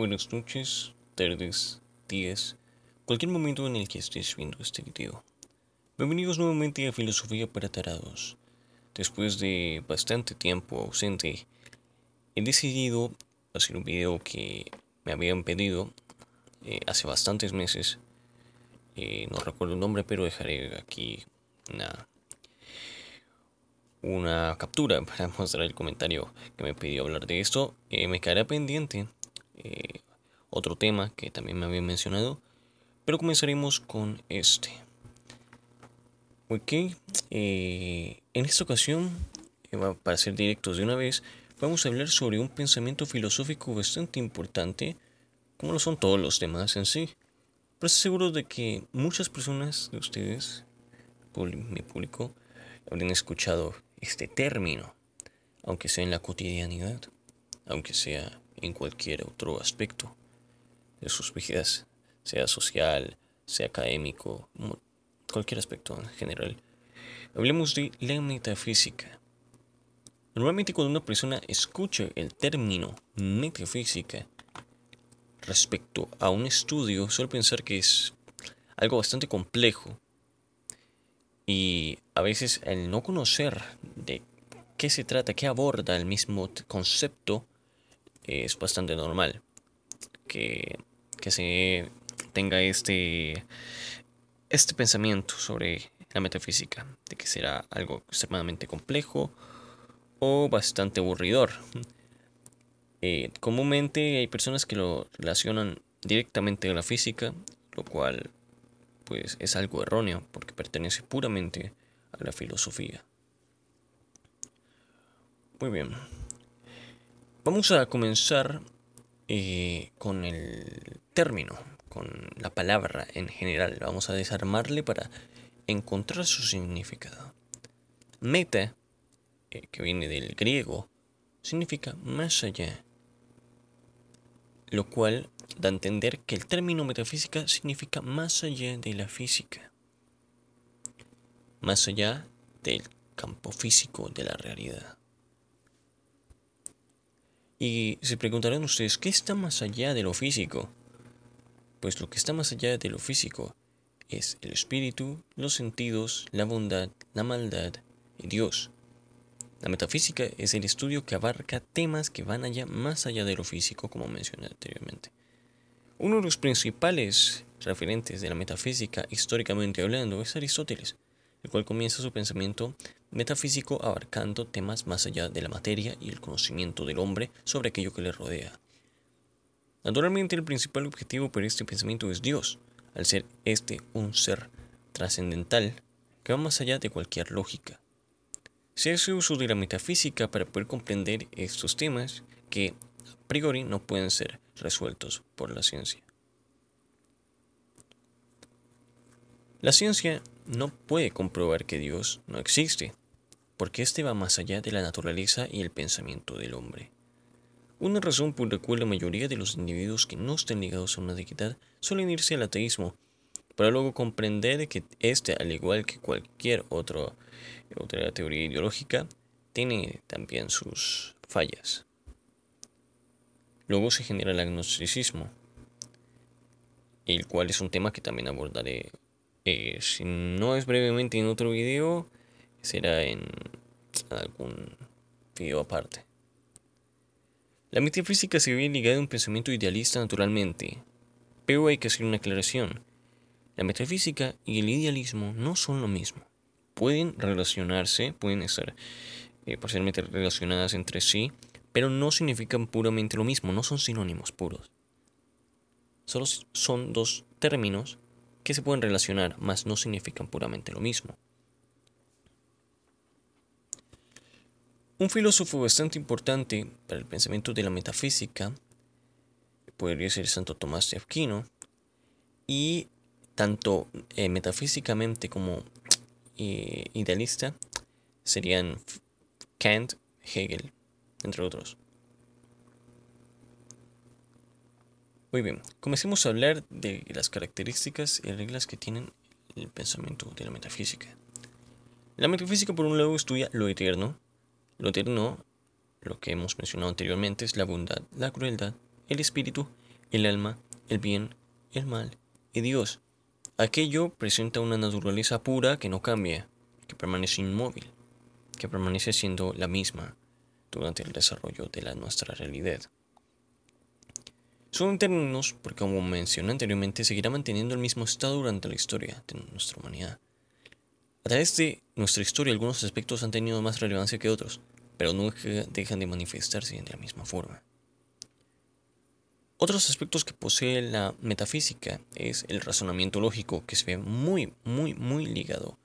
buenas noches, tardes, días, cualquier momento en el que estés viendo este video. Bienvenidos nuevamente a Filosofía para Tarados. Después de bastante tiempo ausente, he decidido hacer un video que me habían pedido eh, hace bastantes meses. Eh, no recuerdo el nombre, pero dejaré aquí una, una captura para mostrar el comentario que me pidió hablar de esto. Eh, me quedará pendiente otro tema que también me había mencionado, pero comenzaremos con este. Ok, eh, en esta ocasión, para ser directos de una vez, vamos a hablar sobre un pensamiento filosófico bastante importante, como lo son todos los demás en sí. Pero estoy seguro de que muchas personas de ustedes, mi público, habrán escuchado este término, aunque sea en la cotidianidad, aunque sea en cualquier otro aspecto de sus vidas, sea social, sea académico, cualquier aspecto en general. Hablemos de la metafísica. Normalmente cuando una persona escucha el término metafísica respecto a un estudio, suele pensar que es algo bastante complejo y a veces el no conocer de qué se trata, qué aborda el mismo concepto, es bastante normal. Que, que se tenga este, este pensamiento sobre la metafísica, de que será algo extremadamente complejo o bastante aburridor. Eh, comúnmente hay personas que lo relacionan directamente a la física, lo cual pues es algo erróneo porque pertenece puramente a la filosofía. Muy bien. Vamos a comenzar eh, con el término, con la palabra en general. Vamos a desarmarle para encontrar su significado. Meta, eh, que viene del griego, significa más allá, lo cual da a entender que el término metafísica significa más allá de la física, más allá del campo físico de la realidad. Y se preguntarán ustedes, ¿qué está más allá de lo físico? Pues lo que está más allá de lo físico es el espíritu, los sentidos, la bondad, la maldad y Dios. La metafísica es el estudio que abarca temas que van allá más allá de lo físico, como mencioné anteriormente. Uno de los principales referentes de la metafísica, históricamente hablando, es Aristóteles, el cual comienza su pensamiento metafísico abarcando temas más allá de la materia y el conocimiento del hombre sobre aquello que le rodea. Naturalmente el principal objetivo para este pensamiento es Dios, al ser este un ser trascendental que va más allá de cualquier lógica. Se hace uso de la metafísica para poder comprender estos temas que a priori no pueden ser resueltos por la ciencia. La ciencia no puede comprobar que Dios no existe, porque éste va más allá de la naturaleza y el pensamiento del hombre. Una razón por la cual la mayoría de los individuos que no están ligados a una deidad suelen irse al ateísmo, para luego comprender que éste, al igual que cualquier otro, otra teoría ideológica, tiene también sus fallas. Luego se genera el agnosticismo, el cual es un tema que también abordaré. Eh, si no es brevemente en otro video, será en algún video aparte. La metafísica se ve ligada a un pensamiento idealista naturalmente, pero hay que hacer una aclaración. La metafísica y el idealismo no son lo mismo. Pueden relacionarse, pueden estar eh, parcialmente relacionadas entre sí, pero no significan puramente lo mismo, no son sinónimos puros. Solo son dos términos que se pueden relacionar, mas no significan puramente lo mismo. Un filósofo bastante importante para el pensamiento de la metafísica podría ser Santo Tomás de Aquino, y tanto eh, metafísicamente como eh, idealista serían Kant, Hegel, entre otros. Muy bien, comencemos a hablar de las características y reglas que tienen el pensamiento de la metafísica. La metafísica, por un lado, estudia lo eterno. Lo eterno, lo que hemos mencionado anteriormente, es la bondad, la crueldad, el espíritu, el alma, el bien, el mal y Dios. Aquello presenta una naturaleza pura que no cambia, que permanece inmóvil, que permanece siendo la misma durante el desarrollo de la nuestra realidad. Son términos porque, como mencioné anteriormente, seguirá manteniendo el mismo estado durante la historia de nuestra humanidad. A través de nuestra historia, algunos aspectos han tenido más relevancia que otros, pero nunca dejan de manifestarse de la misma forma. Otros aspectos que posee la metafísica es el razonamiento lógico, que se ve muy, muy, muy ligado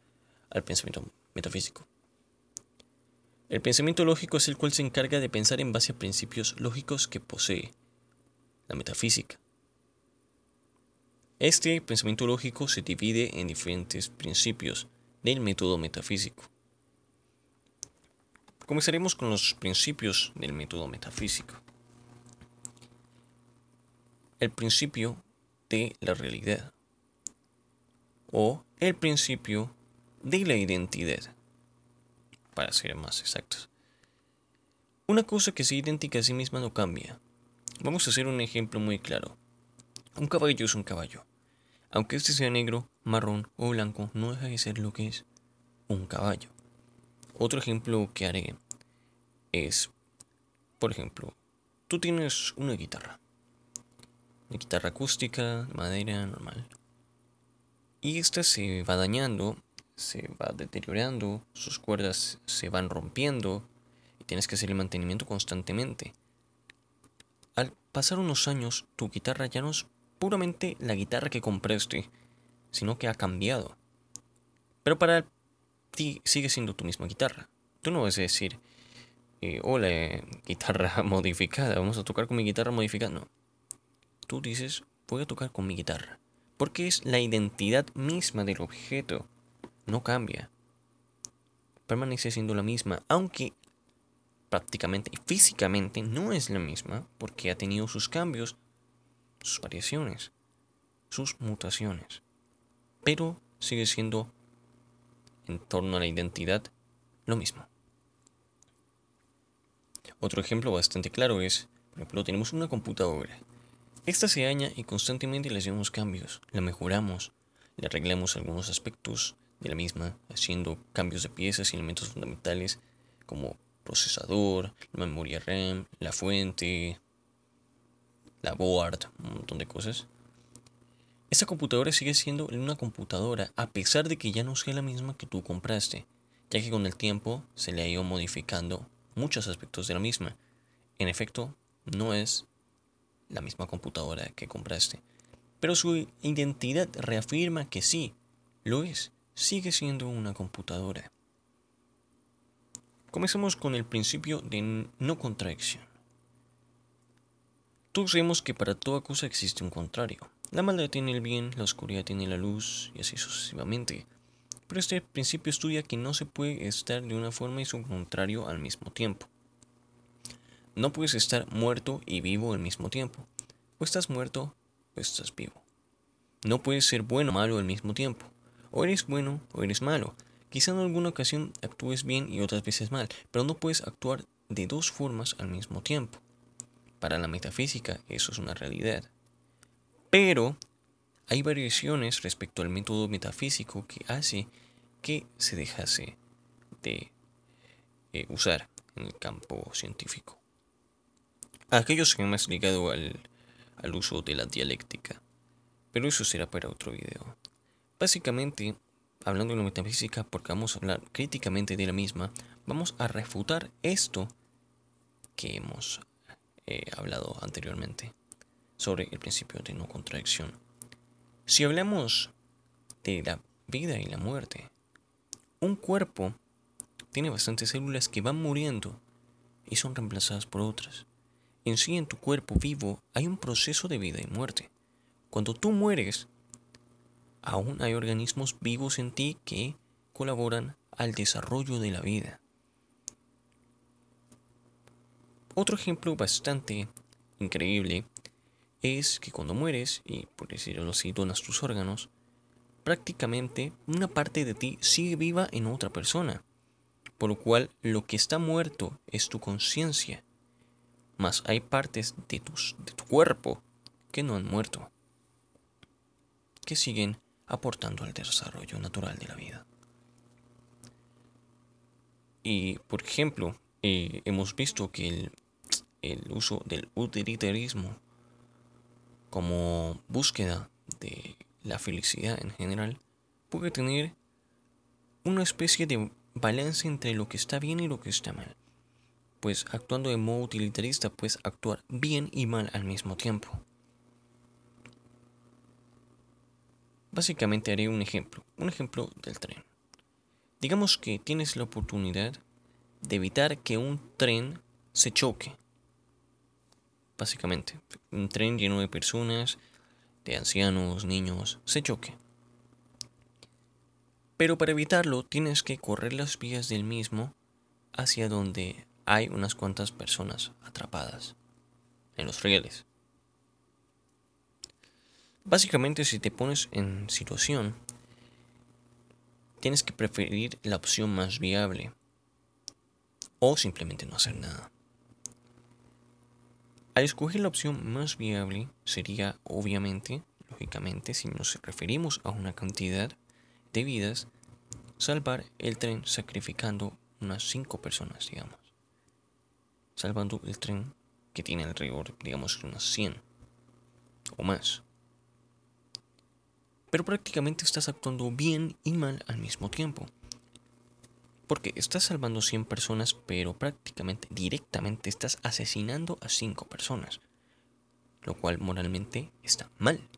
al pensamiento metafísico. El pensamiento lógico es el cual se encarga de pensar en base a principios lógicos que posee la metafísica. Este pensamiento lógico se divide en diferentes principios del método metafísico. Comenzaremos con los principios del método metafísico. El principio de la realidad o el principio de la identidad, para ser más exactos. Una cosa que sea idéntica a sí misma no cambia, Vamos a hacer un ejemplo muy claro. Un caballo es un caballo. Aunque este sea negro, marrón o blanco, no deja de ser lo que es un caballo. Otro ejemplo que haré es, por ejemplo, tú tienes una guitarra. Una guitarra acústica, madera, normal. Y esta se va dañando, se va deteriorando, sus cuerdas se van rompiendo y tienes que hacer el mantenimiento constantemente. Al pasar unos años, tu guitarra ya no puramente la guitarra que compraste, sino que ha cambiado. Pero para ti sigue siendo tu misma guitarra. Tú no vas a decir, eh, hola, guitarra modificada, vamos a tocar con mi guitarra modificada. No. Tú dices, voy a tocar con mi guitarra. Porque es la identidad misma del objeto. No cambia. Permanece siendo la misma, aunque prácticamente y físicamente no es la misma porque ha tenido sus cambios, sus variaciones, sus mutaciones. Pero sigue siendo, en torno a la identidad, lo mismo. Otro ejemplo bastante claro es, por ejemplo, tenemos una computadora. Esta se daña y constantemente le hacemos cambios, la mejoramos, le arreglamos algunos aspectos de la misma, haciendo cambios de piezas y elementos fundamentales como procesador, memoria RAM, la fuente, la board, un montón de cosas. Esta computadora sigue siendo una computadora a pesar de que ya no sea la misma que tú compraste, ya que con el tiempo se le ha ido modificando muchos aspectos de la misma. En efecto, no es la misma computadora que compraste, pero su identidad reafirma que sí, lo es, sigue siendo una computadora. Comencemos con el principio de no contradicción. Todos sabemos que para toda cosa existe un contrario. La maldad tiene el bien, la oscuridad tiene la luz y así sucesivamente. Pero este principio estudia que no se puede estar de una forma y su contrario al mismo tiempo. No puedes estar muerto y vivo al mismo tiempo. O estás muerto o estás vivo. No puedes ser bueno o malo al mismo tiempo. O eres bueno o eres malo. Quizá en alguna ocasión actúes bien y otras veces mal, pero no puedes actuar de dos formas al mismo tiempo. Para la metafísica eso es una realidad. Pero hay variaciones respecto al método metafísico que hace que se dejase de eh, usar en el campo científico. Aquellos que más ligado al, al uso de la dialéctica. Pero eso será para otro video. Básicamente, hablando de la metafísica, porque vamos a hablar críticamente de la misma, vamos a refutar esto que hemos eh, hablado anteriormente sobre el principio de no contradicción. Si hablamos de la vida y la muerte, un cuerpo tiene bastantes células que van muriendo y son reemplazadas por otras. En sí, en tu cuerpo vivo hay un proceso de vida y muerte. Cuando tú mueres, aún hay organismos vivos en ti que colaboran al desarrollo de la vida. Otro ejemplo bastante increíble es que cuando mueres, y por decirlo así, donas tus órganos, prácticamente una parte de ti sigue viva en otra persona, por lo cual lo que está muerto es tu conciencia, mas hay partes de, tus, de tu cuerpo que no han muerto, que siguen aportando al desarrollo natural de la vida. Y, por ejemplo, eh, hemos visto que el, el uso del utilitarismo como búsqueda de la felicidad en general puede tener una especie de balance entre lo que está bien y lo que está mal. Pues actuando de modo utilitarista puedes actuar bien y mal al mismo tiempo. Básicamente haré un ejemplo, un ejemplo del tren. Digamos que tienes la oportunidad de evitar que un tren se choque. Básicamente, un tren lleno de personas, de ancianos, niños, se choque. Pero para evitarlo tienes que correr las vías del mismo hacia donde hay unas cuantas personas atrapadas en los rieles. Básicamente si te pones en situación, tienes que preferir la opción más viable o simplemente no hacer nada. Al escoger la opción más viable sería obviamente, lógicamente, si nos referimos a una cantidad de vidas, salvar el tren sacrificando unas 5 personas, digamos. Salvando el tren que tiene alrededor, digamos, unas 100 o más. Pero prácticamente estás actuando bien y mal al mismo tiempo. Porque estás salvando 100 personas, pero prácticamente directamente estás asesinando a 5 personas. Lo cual moralmente está mal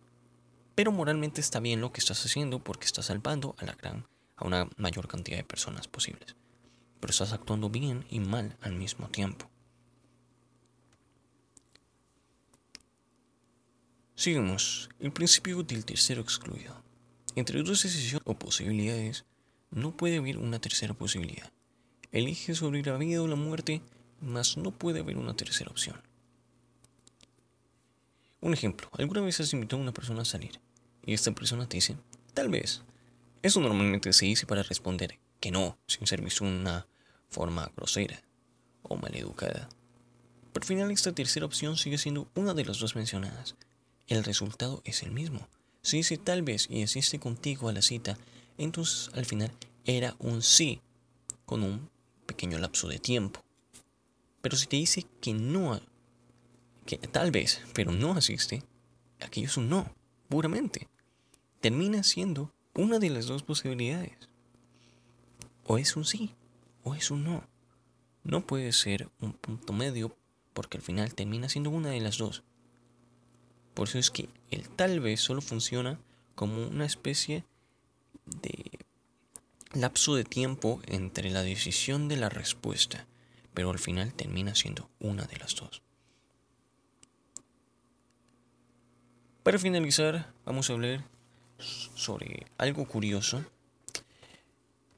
pero moralmente está bien lo que estás haciendo porque estás salvando a la gran, a una mayor cantidad de personas posibles. Pero estás actuando bien y mal al mismo tiempo. Seguimos. El principio del tercero excluido. Entre dos decisiones o posibilidades, no puede haber una tercera posibilidad. Elige sobre la vida o la muerte, mas no puede haber una tercera opción. Un ejemplo, alguna vez has invitado a una persona a salir y esta persona te dice, tal vez. Eso normalmente se dice para responder que no, sin ser visto una forma grosera o maleducada. Por final, esta tercera opción sigue siendo una de las dos mencionadas. El resultado es el mismo. Si dice tal vez y asiste contigo a la cita, entonces al final era un sí, con un pequeño lapso de tiempo. Pero si te dice que no, que tal vez, pero no asiste, aquello es un no, puramente termina siendo una de las dos posibilidades. O es un sí, o es un no. No puede ser un punto medio porque al final termina siendo una de las dos. Por eso es que el tal vez solo funciona como una especie de lapso de tiempo entre la decisión de la respuesta, pero al final termina siendo una de las dos. Para finalizar, vamos a hablar sobre algo curioso,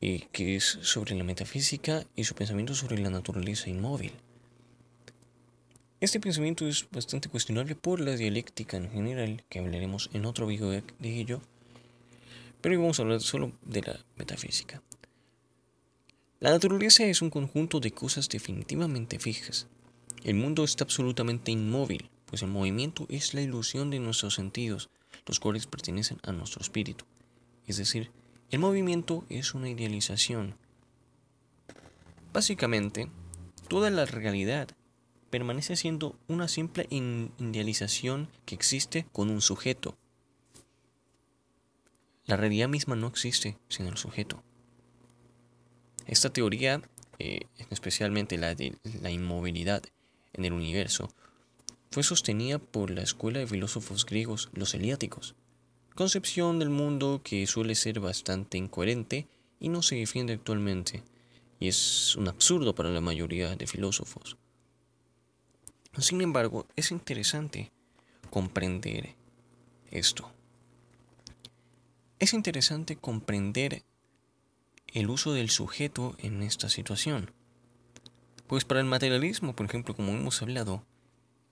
y que es sobre la metafísica y su pensamiento sobre la naturaleza inmóvil. Este pensamiento es bastante cuestionable por la dialéctica en general, que hablaremos en otro video de ello, pero hoy vamos a hablar solo de la metafísica. La naturaleza es un conjunto de cosas definitivamente fijas. El mundo está absolutamente inmóvil, pues el movimiento es la ilusión de nuestros sentidos, los cuales pertenecen a nuestro espíritu. Es decir, el movimiento es una idealización. Básicamente, toda la realidad permanece siendo una simple idealización que existe con un sujeto. La realidad misma no existe sin el sujeto. Esta teoría, eh, especialmente la de la inmovilidad en el universo, fue sostenida por la escuela de filósofos griegos, los heliáticos, concepción del mundo que suele ser bastante incoherente y no se defiende actualmente, y es un absurdo para la mayoría de filósofos. Sin embargo, es interesante comprender esto. Es interesante comprender el uso del sujeto en esta situación. Pues para el materialismo, por ejemplo, como hemos hablado,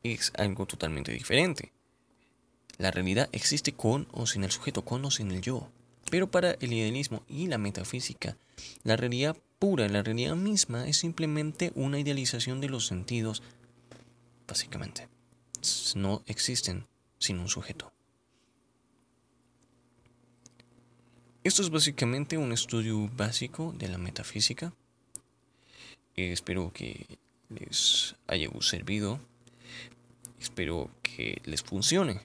es algo totalmente diferente. La realidad existe con o sin el sujeto, con o sin el yo. Pero para el idealismo y la metafísica, la realidad pura, la realidad misma, es simplemente una idealización de los sentidos, básicamente. No existen sin un sujeto. Esto es básicamente un estudio básico de la metafísica. espero que les haya servido. Espero que les funcione.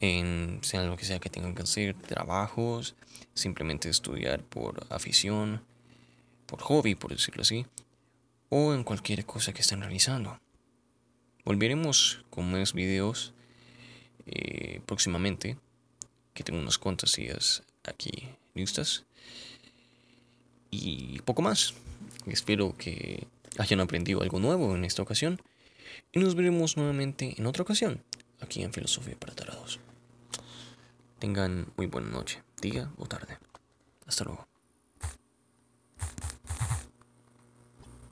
En sea lo que sea que tengan que hacer, trabajos, simplemente estudiar por afición, por hobby, por decirlo así, o en cualquier cosa que estén realizando. Volveremos con más videos eh, próximamente, que tengo unas cuantas ideas aquí listas. Y poco más. Espero que hayan aprendido algo nuevo en esta ocasión. Y nos veremos nuevamente en otra ocasión, aquí en Filosofía para Tarados. Tengan muy buena noche, día o tarde. Hasta luego.